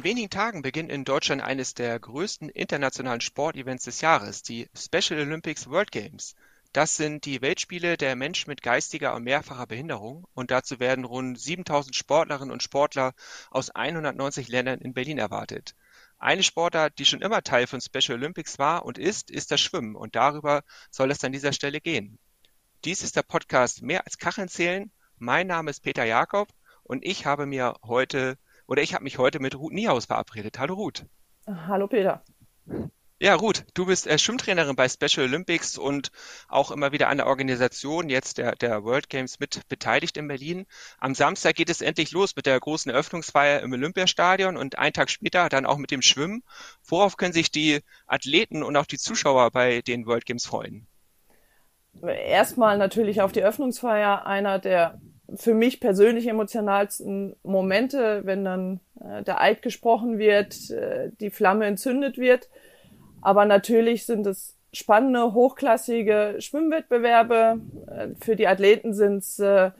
In wenigen Tagen beginnt in Deutschland eines der größten internationalen Sportevents des Jahres, die Special Olympics World Games. Das sind die Weltspiele der Menschen mit geistiger und mehrfacher Behinderung und dazu werden rund 7000 Sportlerinnen und Sportler aus 190 Ländern in Berlin erwartet. Eine Sportart, die schon immer Teil von Special Olympics war und ist, ist das Schwimmen und darüber soll es an dieser Stelle gehen. Dies ist der Podcast Mehr als Kacheln zählen. Mein Name ist Peter Jakob und ich habe mir heute oder ich habe mich heute mit Ruth Niehaus verabredet. Hallo Ruth. Hallo Peter. Ja, Ruth, du bist äh, Schwimmtrainerin bei Special Olympics und auch immer wieder an der Organisation jetzt der, der World Games mit beteiligt in Berlin. Am Samstag geht es endlich los mit der großen Eröffnungsfeier im Olympiastadion und einen Tag später dann auch mit dem Schwimmen. Worauf können sich die Athleten und auch die Zuschauer bei den World Games freuen? Erstmal natürlich auf die Eröffnungsfeier, einer der für mich persönlich emotionalsten Momente, wenn dann äh, der Eid gesprochen wird, äh, die Flamme entzündet wird. Aber natürlich sind es spannende, hochklassige Schwimmwettbewerbe. Äh, für die Athleten sind es äh,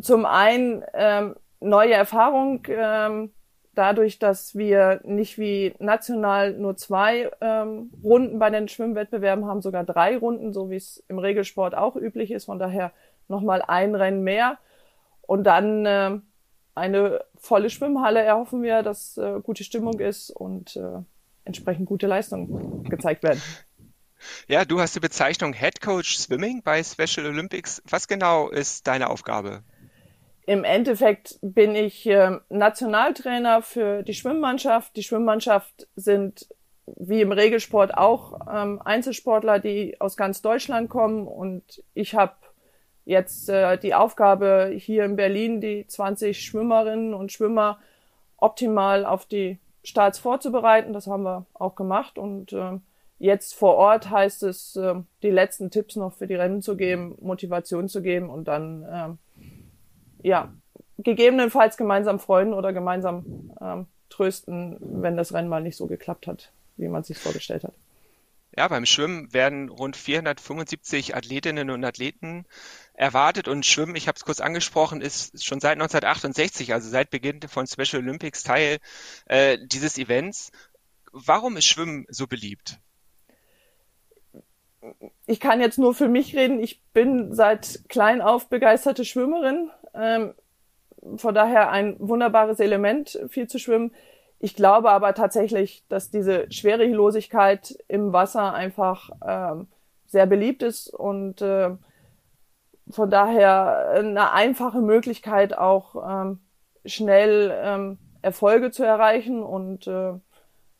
zum einen ähm, neue Erfahrung, ähm, dadurch, dass wir nicht wie national nur zwei ähm, Runden bei den Schwimmwettbewerben haben, sogar drei Runden, so wie es im Regelsport auch üblich ist. Von daher nochmal ein Rennen mehr. Und dann äh, eine volle Schwimmhalle erhoffen wir, dass äh, gute Stimmung ist und äh, entsprechend gute Leistungen gezeigt werden. Ja, du hast die Bezeichnung Head Coach Swimming bei Special Olympics. Was genau ist deine Aufgabe? Im Endeffekt bin ich äh, Nationaltrainer für die Schwimmmannschaft. Die Schwimmmannschaft sind wie im Regelsport auch ähm, Einzelsportler, die aus ganz Deutschland kommen und ich habe jetzt äh, die Aufgabe hier in Berlin, die 20 Schwimmerinnen und Schwimmer optimal auf die Starts vorzubereiten. Das haben wir auch gemacht und äh, jetzt vor Ort heißt es, äh, die letzten Tipps noch für die Rennen zu geben, Motivation zu geben und dann äh, ja gegebenenfalls gemeinsam freuen oder gemeinsam äh, trösten, wenn das Rennen mal nicht so geklappt hat, wie man sich vorgestellt hat. Ja, beim Schwimmen werden rund 475 Athletinnen und Athleten erwartet und Schwimmen, ich habe es kurz angesprochen, ist schon seit 1968, also seit Beginn von Special Olympics Teil äh, dieses Events. Warum ist Schwimmen so beliebt? Ich kann jetzt nur für mich reden. Ich bin seit klein auf begeisterte Schwimmerin. Ähm, von daher ein wunderbares Element, viel zu schwimmen. Ich glaube aber tatsächlich, dass diese Schwerelosigkeit im Wasser einfach ähm, sehr beliebt ist und äh, von daher eine einfache Möglichkeit auch ähm, schnell ähm, Erfolge zu erreichen und äh,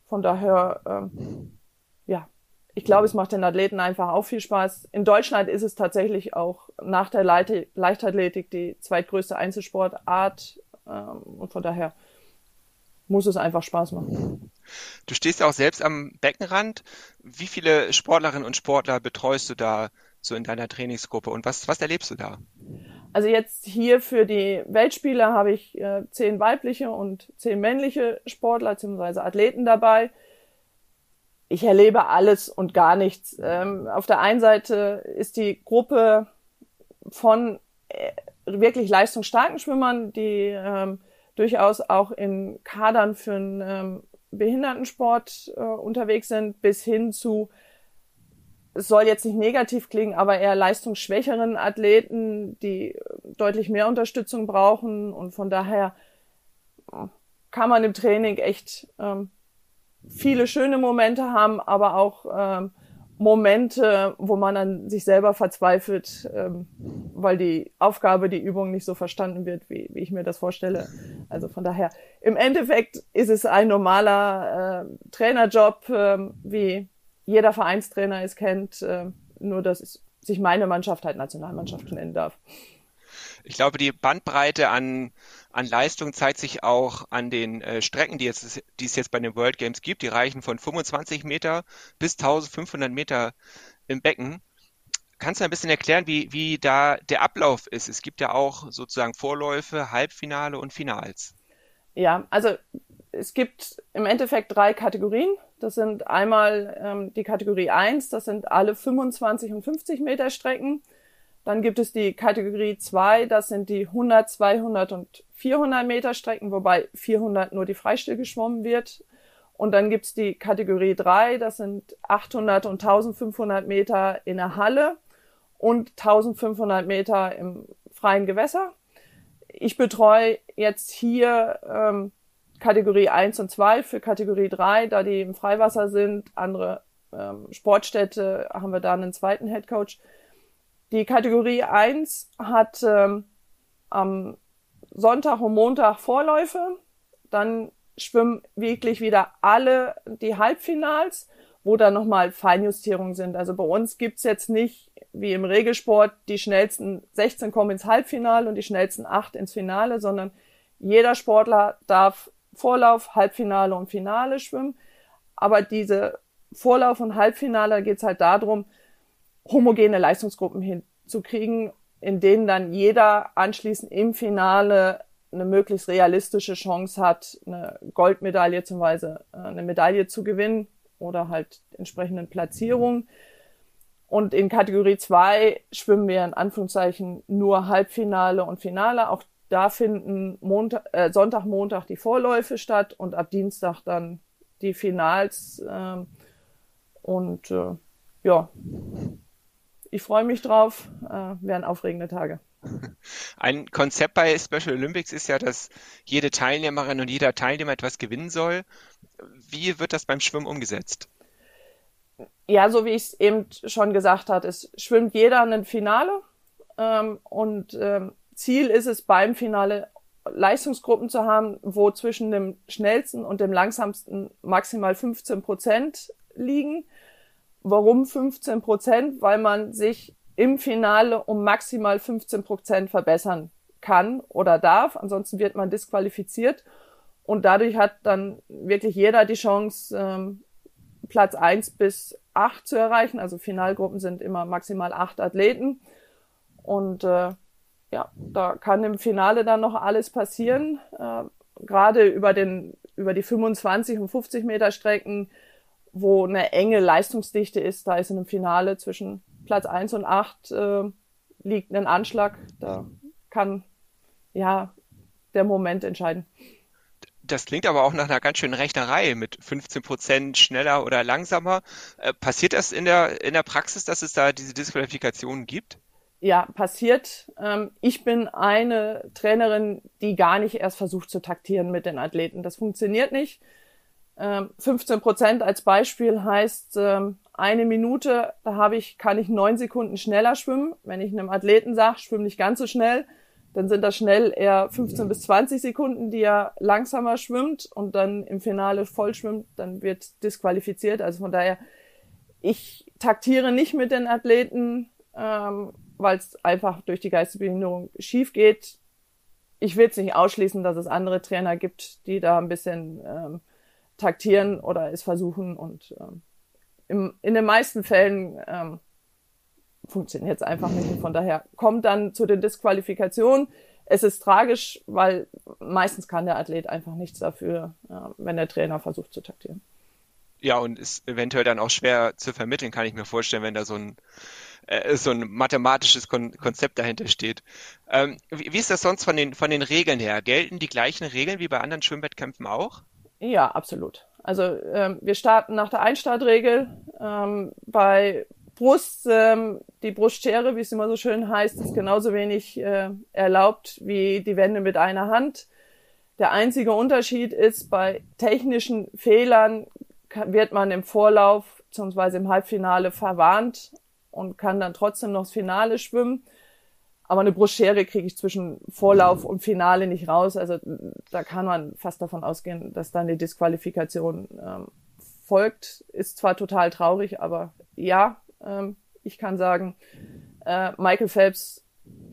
von daher ähm, ja ich glaube es macht den Athleten einfach auch viel Spaß. In Deutschland ist es tatsächlich auch nach der Leichtathletik die zweitgrößte Einzelsportart ähm, und von daher muss es einfach Spaß machen. Du stehst ja auch selbst am Beckenrand. Wie viele Sportlerinnen und Sportler betreust du da so in deiner Trainingsgruppe und was, was erlebst du da? Also jetzt hier für die Weltspiele habe ich äh, zehn weibliche und zehn männliche Sportler bzw. Athleten dabei. Ich erlebe alles und gar nichts. Ähm, auf der einen Seite ist die Gruppe von äh, wirklich leistungsstarken Schwimmern, die ähm, durchaus auch in Kadern für einen ähm, Behindertensport äh, unterwegs sind, bis hin zu, soll jetzt nicht negativ klingen, aber eher leistungsschwächeren Athleten, die deutlich mehr Unterstützung brauchen. Und von daher kann man im Training echt ähm, viele schöne Momente haben, aber auch ähm, Momente, wo man an sich selber verzweifelt, ähm, weil die Aufgabe, die Übung nicht so verstanden wird, wie, wie ich mir das vorstelle. Also von daher, im Endeffekt ist es ein normaler äh, Trainerjob, äh, wie jeder Vereinstrainer es kennt, äh, nur dass sich meine Mannschaft halt Nationalmannschaft nennen darf. Ich glaube, die Bandbreite an, an Leistung zeigt sich auch an den äh, Strecken, die, jetzt, die es jetzt bei den World Games gibt. Die reichen von 25 Meter bis 1500 Meter im Becken. Kannst du ein bisschen erklären, wie, wie da der Ablauf ist? Es gibt ja auch sozusagen Vorläufe, Halbfinale und Finals. Ja, also es gibt im Endeffekt drei Kategorien. Das sind einmal ähm, die Kategorie 1, das sind alle 25 und 50 Meter Strecken. Dann gibt es die Kategorie 2, das sind die 100, 200 und 400 Meter Strecken, wobei 400 nur die Freistil geschwommen wird. Und dann gibt's die Kategorie 3, das sind 800 und 1500 Meter in der Halle und 1500 Meter im freien Gewässer. Ich betreue jetzt hier ähm, Kategorie 1 und 2 für Kategorie 3, da die im Freiwasser sind. Andere ähm, Sportstätte haben wir da einen zweiten Head Coach. Die Kategorie 1 hat ähm, am Sonntag und Montag Vorläufe. Dann schwimmen wirklich wieder alle die Halbfinals, wo dann nochmal Feinjustierungen sind. Also bei uns gibt's jetzt nicht wie im Regelsport die schnellsten 16 kommen ins Halbfinale und die schnellsten 8 ins Finale, sondern jeder Sportler darf Vorlauf, Halbfinale und Finale schwimmen. Aber diese Vorlauf und Halbfinale geht es halt darum, homogene Leistungsgruppen hinzukriegen, in denen dann jeder anschließend im Finale eine möglichst realistische Chance hat, eine Goldmedaille zum Beispiel, äh, eine Medaille zu gewinnen oder halt entsprechenden Platzierungen. Und in Kategorie 2 schwimmen wir in Anführungszeichen nur Halbfinale und Finale. Auch da finden Montag, äh, Sonntag, Montag die Vorläufe statt und ab Dienstag dann die Finals. Äh, und äh, ja, ich freue mich drauf. Äh, werden aufregende Tage. Ein Konzept bei Special Olympics ist ja, dass jede Teilnehmerin und jeder Teilnehmer etwas gewinnen soll. Wie wird das beim Schwimmen umgesetzt? Ja, so wie ich es eben schon gesagt habe, es schwimmt jeder ein Finale ähm, und ähm, Ziel ist es beim Finale Leistungsgruppen zu haben, wo zwischen dem schnellsten und dem langsamsten maximal 15 Prozent liegen. Warum 15 Prozent? Weil man sich im Finale um maximal 15 Prozent verbessern kann oder darf. Ansonsten wird man disqualifiziert. Und dadurch hat dann wirklich jeder die Chance, ähm, Platz eins bis acht zu erreichen. Also Finalgruppen sind immer maximal acht Athleten. Und äh, ja, da kann im Finale dann noch alles passieren. Äh, Gerade über den über die 25 und 50 Meter Strecken, wo eine enge Leistungsdichte ist, da ist in einem Finale zwischen Platz 1 und 8 äh, liegt ein Anschlag. Da kann ja der Moment entscheiden. Das klingt aber auch nach einer ganz schönen Rechnerei mit 15 Prozent schneller oder langsamer. Äh, passiert das in der, in der Praxis, dass es da diese Disqualifikationen gibt? Ja, passiert. Ähm, ich bin eine Trainerin, die gar nicht erst versucht zu taktieren mit den Athleten. Das funktioniert nicht. 15 ähm, Prozent als Beispiel heißt ähm, eine Minute, da habe ich, kann ich neun Sekunden schneller schwimmen. Wenn ich einem Athleten sage, schwimm nicht ganz so schnell, dann sind das schnell eher 15 bis 20 Sekunden, die er langsamer schwimmt und dann im Finale voll schwimmt, dann wird disqualifiziert. Also von daher, ich taktiere nicht mit den Athleten, weil es einfach durch die Geistesbehinderung schief geht. Ich will jetzt nicht ausschließen, dass es andere Trainer gibt, die da ein bisschen ähm, taktieren oder es versuchen und ähm, im, in den meisten Fällen ähm, funktioniert es einfach nicht. Und von daher kommt dann zu den Disqualifikationen. Es ist tragisch, weil meistens kann der Athlet einfach nichts dafür, äh, wenn der Trainer versucht zu taktieren. Ja, und ist eventuell dann auch schwer zu vermitteln, kann ich mir vorstellen, wenn da so ein äh, so ein mathematisches Kon Konzept dahinter steht. Ähm, wie, wie, ist das sonst von den, von den Regeln her? Gelten die gleichen Regeln wie bei anderen Schwimmwettkämpfen auch? Ja, absolut. Also ähm, wir starten nach der Einstartregel. Ähm, bei Brust, ähm, die Brustschere, wie es immer so schön heißt, ist genauso wenig äh, erlaubt wie die Wände mit einer Hand. Der einzige Unterschied ist, bei technischen Fehlern wird man im Vorlauf bzw. im Halbfinale verwarnt und kann dann trotzdem noch das Finale schwimmen. Aber eine Brustschere kriege ich zwischen Vorlauf und Finale nicht raus. Also da kann man fast davon ausgehen, dass dann die Disqualifikation ähm, folgt. Ist zwar total traurig, aber ja, ähm, ich kann sagen, äh, Michael Phelps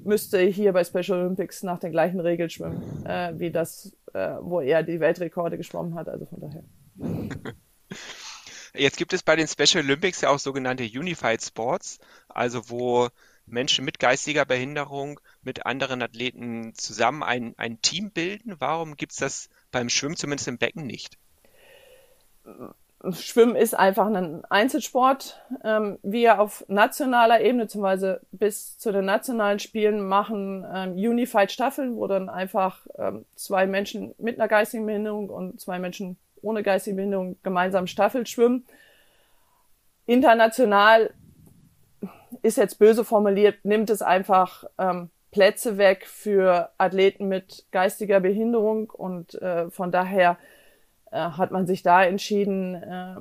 müsste hier bei Special Olympics nach den gleichen Regeln schwimmen, äh, wie das, äh, wo er die Weltrekorde geschwommen hat. Also von daher. Jetzt gibt es bei den Special Olympics ja auch sogenannte Unified Sports, also wo Menschen mit geistiger Behinderung mit anderen Athleten zusammen ein, ein Team bilden? Warum gibt es das beim Schwimmen zumindest im Becken nicht? Schwimmen ist einfach ein Einzelsport. Ähm, wir auf nationaler Ebene, beziehungsweise bis zu den nationalen Spielen, machen ähm, Unified Staffeln, wo dann einfach ähm, zwei Menschen mit einer geistigen Behinderung und zwei Menschen ohne geistige Behinderung gemeinsam Staffel schwimmen. International ist jetzt böse formuliert, nimmt es einfach ähm, Plätze weg für Athleten mit geistiger Behinderung und äh, von daher äh, hat man sich da entschieden, äh,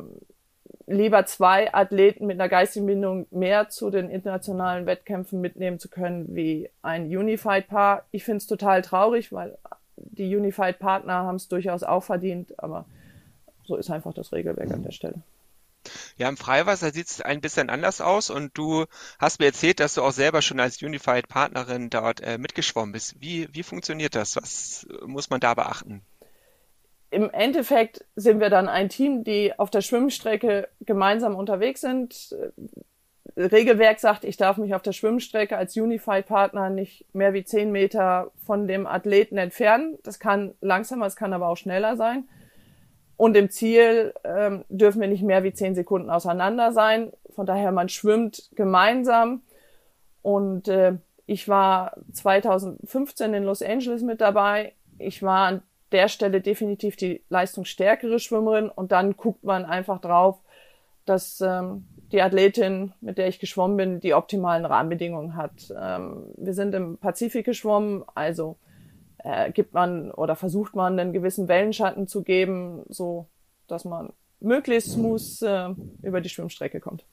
lieber zwei Athleten mit einer geistigen Behinderung mehr zu den internationalen Wettkämpfen mitnehmen zu können wie ein Unified-Paar. Ich finde es total traurig, weil die Unified-Partner haben es durchaus auch verdient, aber so ist einfach das Regelwerk an der Stelle. Ja, im Freiwasser sieht es ein bisschen anders aus und du hast mir erzählt, dass du auch selber schon als Unified Partnerin dort äh, mitgeschwommen bist. Wie, wie funktioniert das? Was muss man da beachten? Im Endeffekt sind wir dann ein Team, die auf der Schwimmstrecke gemeinsam unterwegs sind. Regelwerk sagt, ich darf mich auf der Schwimmstrecke als Unified Partner nicht mehr wie zehn Meter von dem Athleten entfernen. Das kann langsamer, es kann aber auch schneller sein. Und im Ziel ähm, dürfen wir nicht mehr wie zehn Sekunden auseinander sein. Von daher, man schwimmt gemeinsam. Und äh, ich war 2015 in Los Angeles mit dabei. Ich war an der Stelle definitiv die leistungsstärkere Schwimmerin. Und dann guckt man einfach drauf, dass ähm, die Athletin, mit der ich geschwommen bin, die optimalen Rahmenbedingungen hat. Ähm, wir sind im Pazifik geschwommen, also äh, gibt man oder versucht man einen gewissen Wellenschatten zu geben, so dass man möglichst smooth äh, über die Schwimmstrecke kommt.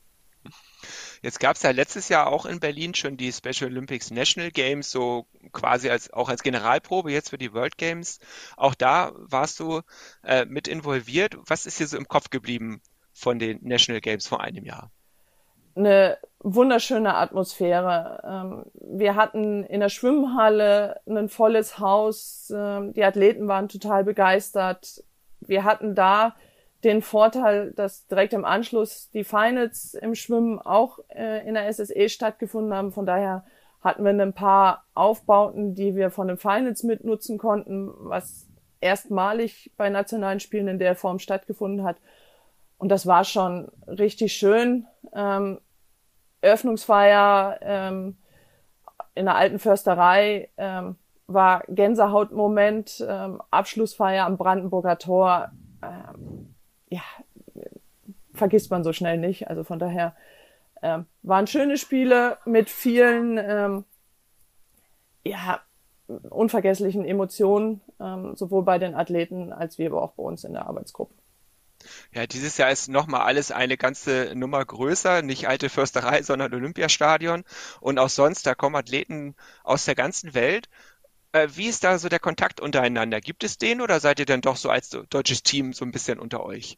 Jetzt gab es ja letztes Jahr auch in Berlin schon die Special Olympics National Games, so quasi als auch als Generalprobe jetzt für die World Games. Auch da warst du äh, mit involviert. Was ist dir so im Kopf geblieben von den National Games vor einem Jahr? Eine wunderschöne Atmosphäre. Ähm, wir hatten in der Schwimmhalle ein volles Haus. Ähm, die Athleten waren total begeistert. Wir hatten da den Vorteil, dass direkt im Anschluss die Finals im Schwimmen auch äh, in der SSE stattgefunden haben. Von daher hatten wir ein paar Aufbauten, die wir von den Finals mitnutzen konnten, was erstmalig bei nationalen Spielen in der Form stattgefunden hat. Und das war schon richtig schön. Ähm, Eröffnungsfeier ähm, in der alten Försterei ähm, war Gänsehautmoment, ähm, Abschlussfeier am Brandenburger Tor. Ähm, ja, vergisst man so schnell nicht. Also von daher ähm, waren schöne Spiele mit vielen ähm, ja, unvergesslichen Emotionen, ähm, sowohl bei den Athleten als wie aber auch bei uns in der Arbeitsgruppe. Ja, dieses Jahr ist nochmal alles eine ganze Nummer größer, nicht alte Försterei, sondern Olympiastadion. Und auch sonst, da kommen Athleten aus der ganzen Welt. Äh, wie ist da so der Kontakt untereinander? Gibt es den oder seid ihr dann doch so als deutsches Team so ein bisschen unter euch?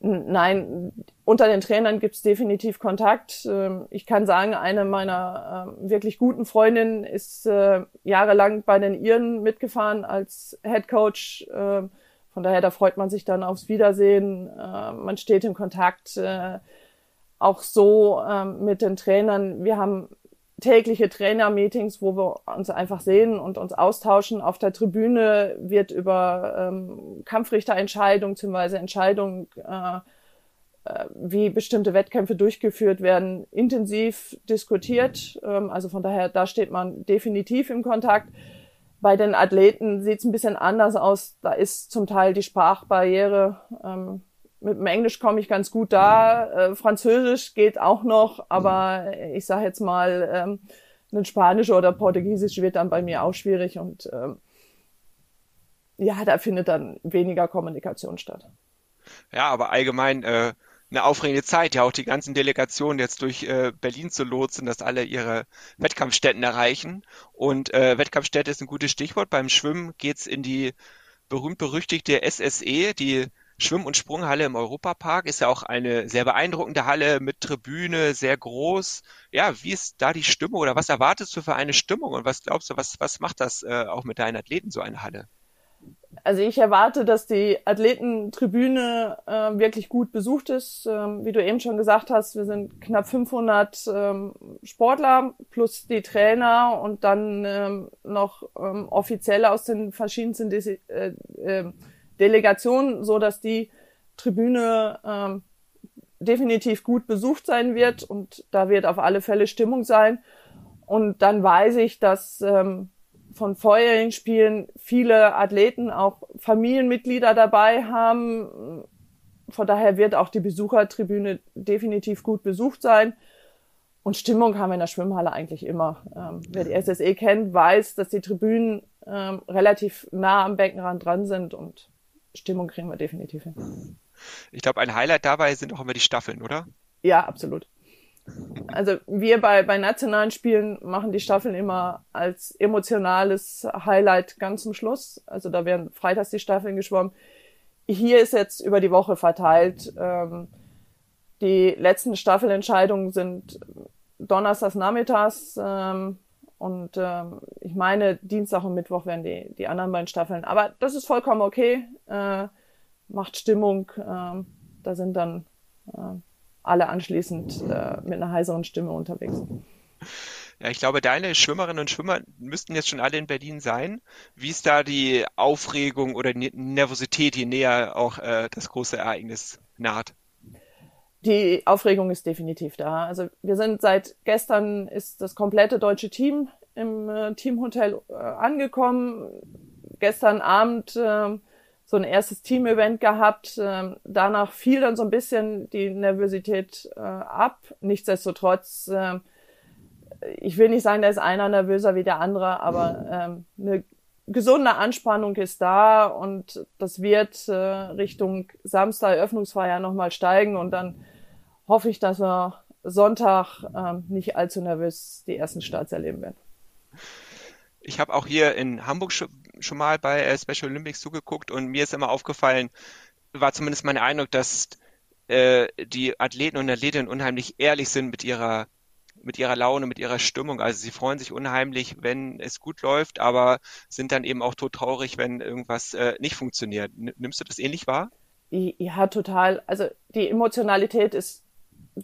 Nein, unter den Trainern gibt es definitiv Kontakt. Ähm, ich kann sagen, eine meiner ähm, wirklich guten Freundinnen ist äh, jahrelang bei den Iren mitgefahren als Head Coach ähm, von daher, da freut man sich dann aufs Wiedersehen. Äh, man steht in Kontakt. Äh, auch so äh, mit den Trainern. Wir haben tägliche Trainer-Meetings, wo wir uns einfach sehen und uns austauschen. Auf der Tribüne wird über ähm, Kampfrichterentscheidungen bzw. Entscheidungen, äh, äh, wie bestimmte Wettkämpfe durchgeführt werden, intensiv diskutiert. Ähm, also von daher, da steht man definitiv im Kontakt. Bei den Athleten sieht es ein bisschen anders aus. Da ist zum Teil die Sprachbarriere. Ähm, mit dem Englisch komme ich ganz gut da. Äh, Französisch geht auch noch, aber ich sage jetzt mal, ähm, ein Spanisch oder Portugiesisch wird dann bei mir auch schwierig und ähm, ja, da findet dann weniger Kommunikation statt. Ja, aber allgemein äh, eine aufregende Zeit, ja auch die ganzen Delegationen jetzt durch äh, Berlin zu lotsen, dass alle ihre Wettkampfstätten erreichen. Und äh, Wettkampfstätte ist ein gutes Stichwort. Beim Schwimmen geht's in die berühmt-berüchtigte SSE, die Schwimm- und Sprunghalle im Europapark. Ist ja auch eine sehr beeindruckende Halle mit Tribüne, sehr groß. Ja, wie ist da die Stimmung oder was erwartest du für eine Stimmung und was glaubst du, was, was macht das äh, auch mit deinen Athleten, so eine Halle? Also ich erwarte, dass die Athletentribüne äh, wirklich gut besucht ist. Ähm, wie du eben schon gesagt hast, wir sind knapp 500 ähm, Sportler plus die Trainer und dann ähm, noch ähm, Offizielle aus den verschiedensten De äh, äh, Delegationen, so dass die Tribüne ähm, definitiv gut besucht sein wird und da wird auf alle Fälle Stimmung sein. Und dann weiß ich, dass ähm, von vorherigen Spielen viele Athleten auch Familienmitglieder dabei haben. Von daher wird auch die Besuchertribüne definitiv gut besucht sein. Und Stimmung haben wir in der Schwimmhalle eigentlich immer. Ähm, wer die SSE kennt, weiß, dass die Tribünen ähm, relativ nah am Beckenrand dran sind und Stimmung kriegen wir definitiv hin. Ich glaube, ein Highlight dabei sind auch immer die Staffeln, oder? Ja, absolut. Also wir bei, bei nationalen Spielen machen die Staffeln immer als emotionales Highlight ganz zum Schluss. Also da werden freitags die Staffeln geschwommen. Hier ist jetzt über die Woche verteilt. Ähm, die letzten Staffelentscheidungen sind donnerstags nachmittags ähm, und ähm, ich meine, Dienstag und Mittwoch werden die, die anderen beiden Staffeln. Aber das ist vollkommen okay. Äh, macht Stimmung. Äh, da sind dann äh, alle anschließend äh, mit einer heiseren Stimme unterwegs. Ja, ich glaube, deine Schwimmerinnen und Schwimmer müssten jetzt schon alle in Berlin sein. Wie ist da die Aufregung oder die Nervosität, je näher auch äh, das große Ereignis naht? Die Aufregung ist definitiv da. Also wir sind seit gestern ist das komplette deutsche Team im äh, Teamhotel äh, angekommen. Gestern Abend äh, so ein erstes Team-Event gehabt. Ähm, danach fiel dann so ein bisschen die Nervosität äh, ab. Nichtsdestotrotz, äh, ich will nicht sagen, da ist einer nervöser wie der andere, aber ähm, eine gesunde Anspannung ist da und das wird äh, Richtung Samstag Eröffnungsfeier nochmal steigen und dann hoffe ich, dass wir Sonntag ähm, nicht allzu nervös die ersten Starts erleben werden. Ich habe auch hier in Hamburg schon, mal bei äh, Special Olympics zugeguckt und mir ist immer aufgefallen, war zumindest mein Eindruck, dass äh, die Athleten und Athletinnen unheimlich ehrlich sind mit ihrer mit ihrer Laune, mit ihrer Stimmung. Also sie freuen sich unheimlich, wenn es gut läuft, aber sind dann eben auch tot traurig, wenn irgendwas äh, nicht funktioniert. Nimmst du das ähnlich wahr? Ja, total. Also die Emotionalität ist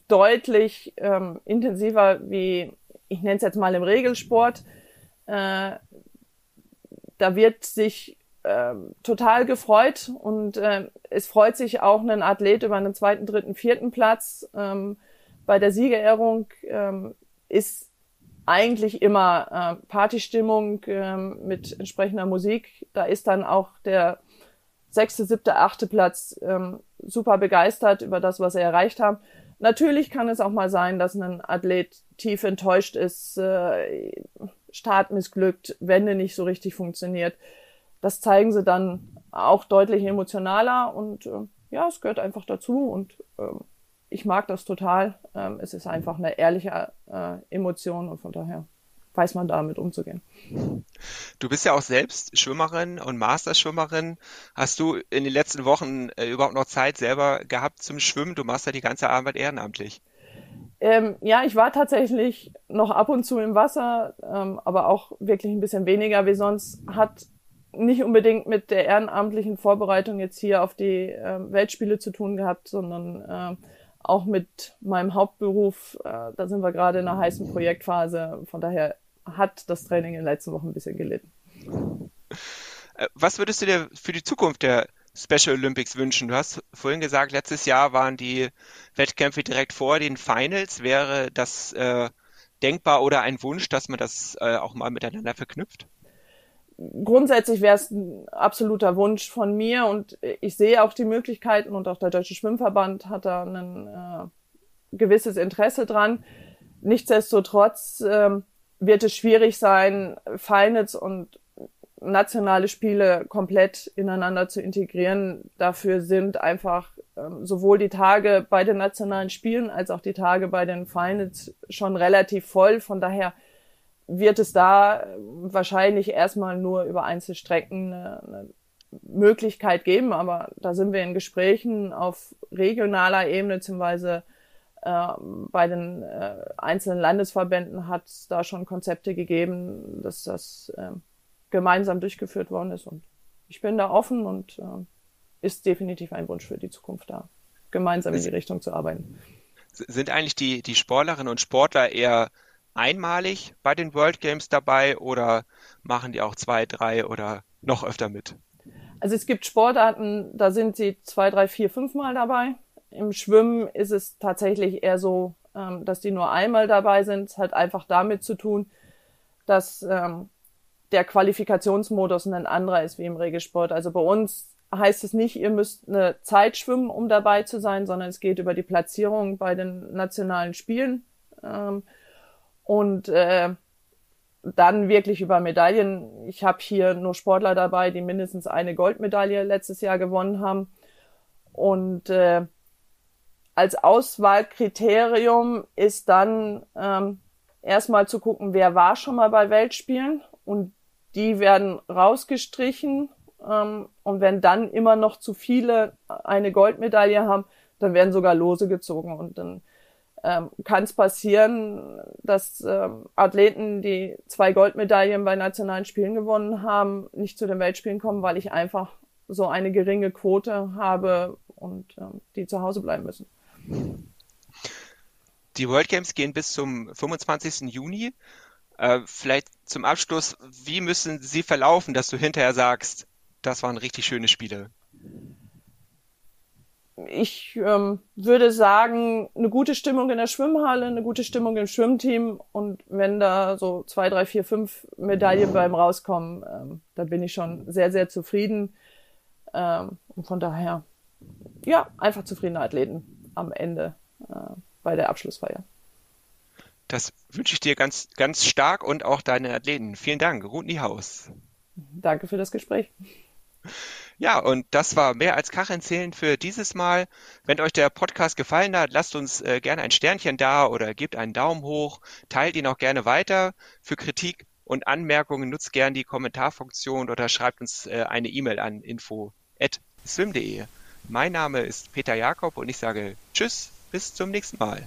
deutlich ähm, intensiver wie, ich nenne es jetzt mal im Regelsport. Äh, da wird sich äh, total gefreut und äh, es freut sich auch ein Athlet über einen zweiten, dritten, vierten Platz. Ähm, bei der Siegerehrung ähm, ist eigentlich immer äh, Partystimmung ähm, mit entsprechender Musik. Da ist dann auch der sechste, siebte, achte Platz ähm, super begeistert über das, was sie erreicht haben. Natürlich kann es auch mal sein, dass ein Athlet tief enttäuscht ist, äh, Start missglückt, Wende nicht so richtig funktioniert. Das zeigen sie dann auch deutlich emotionaler und äh, ja, es gehört einfach dazu und äh, ich mag das total. Ähm, es ist einfach eine ehrliche äh, Emotion und von daher weiß man damit umzugehen. Du bist ja auch selbst Schwimmerin und Masterschwimmerin. Hast du in den letzten Wochen äh, überhaupt noch Zeit selber gehabt zum Schwimmen? Du machst ja die ganze Arbeit ehrenamtlich. Ähm, ja, ich war tatsächlich noch ab und zu im Wasser, ähm, aber auch wirklich ein bisschen weniger wie sonst. Hat nicht unbedingt mit der ehrenamtlichen Vorbereitung jetzt hier auf die äh, Weltspiele zu tun gehabt, sondern äh, auch mit meinem Hauptberuf. Äh, da sind wir gerade in einer heißen Projektphase. Von daher hat das Training in den letzten Wochen ein bisschen gelitten. Äh, was würdest du dir für die Zukunft der Special Olympics wünschen? Du hast vorhin gesagt, letztes Jahr waren die Wettkämpfe direkt vor den Finals. Wäre das äh, denkbar oder ein Wunsch, dass man das äh, auch mal miteinander verknüpft? Grundsätzlich wäre es ein absoluter Wunsch von mir und ich sehe auch die Möglichkeiten und auch der Deutsche Schwimmverband hat da ein äh, gewisses Interesse dran. Nichtsdestotrotz ähm, wird es schwierig sein, Finals und nationale Spiele komplett ineinander zu integrieren. Dafür sind einfach ähm, sowohl die Tage bei den nationalen Spielen als auch die Tage bei den Finals schon relativ voll. Von daher wird es da äh, wahrscheinlich erstmal nur über Einzelstrecken eine, eine Möglichkeit geben, aber da sind wir in Gesprächen auf regionaler Ebene beziehungsweise äh, bei den äh, einzelnen Landesverbänden hat es da schon Konzepte gegeben, dass das äh, gemeinsam durchgeführt worden ist. Und ich bin da offen und äh, ist definitiv ein Wunsch für die Zukunft da, gemeinsam in die Richtung zu arbeiten. Sind eigentlich die, die Sportlerinnen und Sportler eher einmalig bei den World Games dabei oder machen die auch zwei, drei oder noch öfter mit? Also es gibt Sportarten, da sind sie zwei, drei, vier, fünf Mal dabei. Im Schwimmen ist es tatsächlich eher so, ähm, dass die nur einmal dabei sind. Es hat einfach damit zu tun, dass ähm, der Qualifikationsmodus ein anderer ist wie im Regelsport. Also bei uns heißt es nicht, ihr müsst eine Zeit schwimmen, um dabei zu sein, sondern es geht über die Platzierung bei den nationalen Spielen. Ähm, und äh, dann wirklich über Medaillen. Ich habe hier nur Sportler dabei, die mindestens eine Goldmedaille letztes Jahr gewonnen haben. Und äh, als Auswahlkriterium ist dann ähm, erstmal zu gucken, wer war schon mal bei Weltspielen und die werden rausgestrichen. Ähm, und wenn dann immer noch zu viele eine Goldmedaille haben, dann werden sogar Lose gezogen und dann ähm, kann es passieren, dass ähm, Athleten, die zwei Goldmedaillen bei nationalen Spielen gewonnen haben, nicht zu den Weltspielen kommen, weil ich einfach so eine geringe Quote habe und ähm, die zu Hause bleiben müssen. Die World Games gehen bis zum 25. Juni. Äh, vielleicht zum Abschluss, wie müssen sie verlaufen, dass du hinterher sagst, das waren richtig schöne Spiele? ich ähm, würde sagen, eine gute Stimmung in der Schwimmhalle, eine gute Stimmung im Schwimmteam und wenn da so zwei, drei, vier, fünf Medaillen beim rauskommen, ähm, da bin ich schon sehr, sehr zufrieden. Ähm, und von daher, ja, einfach zufriedene Athleten am Ende äh, bei der Abschlussfeier. Das wünsche ich dir ganz, ganz stark und auch deinen Athleten. Vielen Dank, Ruth Niehaus. Danke für das Gespräch. Ja, und das war mehr als Kachenzählen für dieses Mal. Wenn euch der Podcast gefallen hat, lasst uns äh, gerne ein Sternchen da oder gebt einen Daumen hoch, teilt ihn auch gerne weiter. Für Kritik und Anmerkungen nutzt gerne die Kommentarfunktion oder schreibt uns äh, eine E-Mail an info@swim.de. Mein Name ist Peter Jakob und ich sage Tschüss, bis zum nächsten Mal.